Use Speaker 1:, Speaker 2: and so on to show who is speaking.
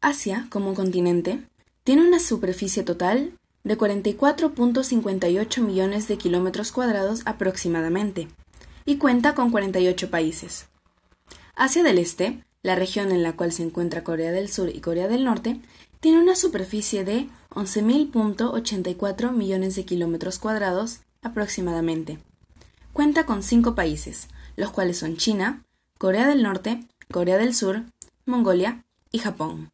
Speaker 1: Asia, como continente, tiene una superficie total de 44.58 millones de kilómetros cuadrados aproximadamente, y cuenta con 48 países. Asia del Este, la región en la cual se encuentra Corea del Sur y Corea del Norte, tiene una superficie de 11.084 millones de kilómetros cuadrados aproximadamente. Cuenta con cinco países, los cuales son China, Corea del Norte, Corea del Sur, Mongolia y Japón.